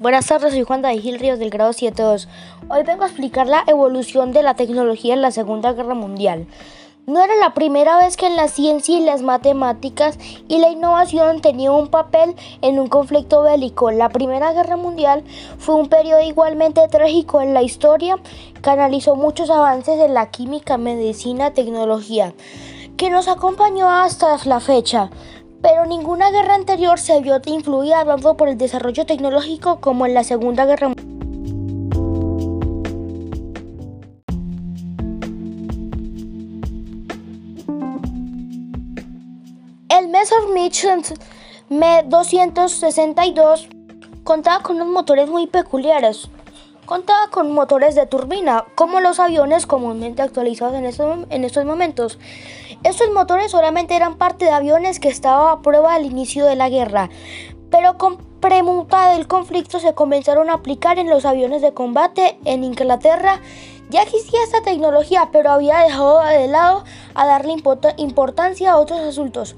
Buenas tardes, soy Juan David Gil Ríos del grado 7.2. Hoy vengo a explicar la evolución de la tecnología en la Segunda Guerra Mundial. No era la primera vez que en la ciencia y las matemáticas y la innovación tenían un papel en un conflicto bélico. La Primera Guerra Mundial fue un periodo igualmente trágico en la historia que analizó muchos avances en la química, medicina, tecnología, que nos acompañó hasta la fecha pero ninguna guerra anterior se vio influida tanto por el desarrollo tecnológico como en la Segunda Guerra Mundial. El Messerschmitt Me-262 contaba con unos motores muy peculiares. Contaba con motores de turbina, como los aviones comúnmente actualizados en estos, en estos momentos. Estos motores solamente eran parte de aviones que estaban a prueba al inicio de la guerra, pero con premuta del conflicto se comenzaron a aplicar en los aviones de combate en Inglaterra. Ya existía esta tecnología, pero había dejado de lado a darle importancia a otros asuntos.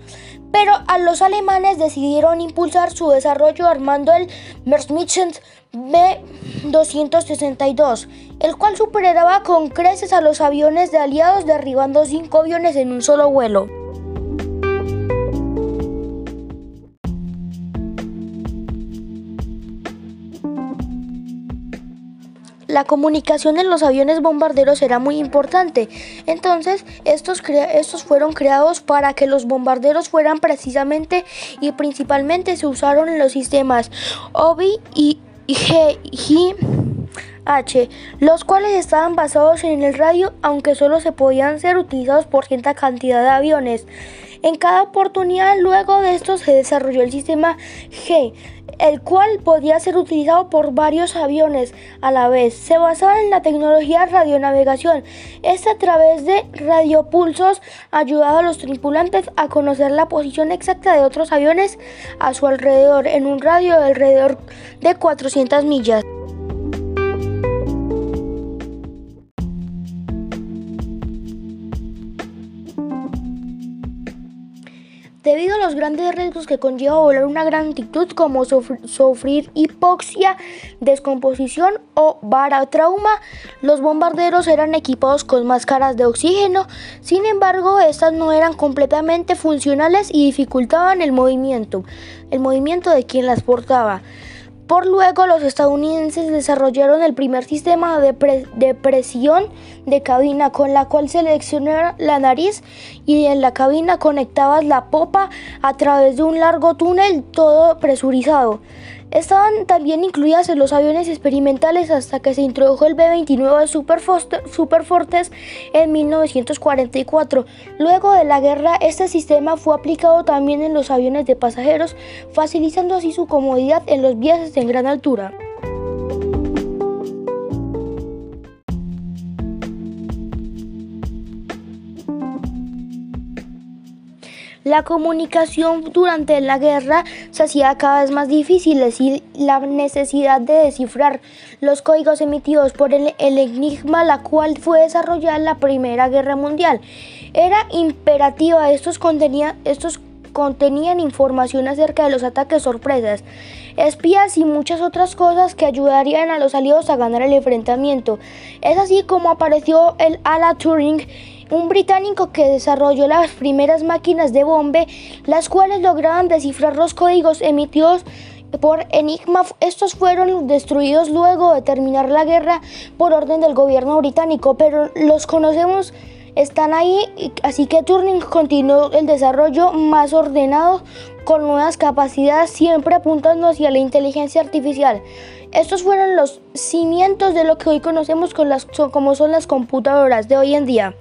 Pero a los alemanes decidieron impulsar su desarrollo armando el Messerschmitt B-262, el cual superaba con creces a los aviones de aliados derribando cinco aviones en un solo vuelo. La comunicación en los aviones bombarderos era muy importante. Entonces, estos, estos fueron creados para que los bombarderos fueran precisamente y principalmente se usaron en los sistemas OBI y GH, los cuales estaban basados en el radio, aunque solo se podían ser utilizados por cierta cantidad de aviones. En cada oportunidad luego de esto se desarrolló el sistema G, el cual podía ser utilizado por varios aviones a la vez. Se basaba en la tecnología radionavegación. Esta a través de radiopulsos ayudaba a los tripulantes a conocer la posición exacta de otros aviones a su alrededor en un radio de alrededor de 400 millas. Debido a los grandes riesgos que conlleva volar una gran altitud como sufrir hipoxia, descomposición o trauma, los bombarderos eran equipados con máscaras de oxígeno, sin embargo estas no eran completamente funcionales y dificultaban el movimiento, el movimiento de quien las portaba. Por luego los estadounidenses desarrollaron el primer sistema de, presión de cabina con la cual seleccionaba la nariz y en la cabina conectabas la popa a través de un largo túnel todo presurizado. Estaban también incluidas en los aviones experimentales hasta que se introdujo el B-29 Superfortes en 1944. Luego de la guerra, este sistema fue aplicado también en los aviones de pasajeros, facilitando así su comodidad en los viajes en gran altura. La comunicación durante la guerra se hacía cada vez más difícil y la necesidad de descifrar los códigos emitidos por el, enigma, la cual fue desarrollada en la Primera Guerra Mundial, era imperativa. Estos, estos contenían información acerca de los ataques sorpresas, espías y muchas otras cosas que ayudarían a los aliados a ganar el enfrentamiento. Es así como apareció el Ala Turing un británico que desarrolló las primeras máquinas de bombe, las cuales lograban descifrar los códigos emitidos por Enigma. Estos fueron destruidos luego de terminar la guerra por orden del gobierno británico, pero los conocemos, están ahí, así que Turing continuó el desarrollo más ordenado con nuevas capacidades, siempre apuntando hacia la inteligencia artificial. Estos fueron los cimientos de lo que hoy conocemos como son las computadoras de hoy en día.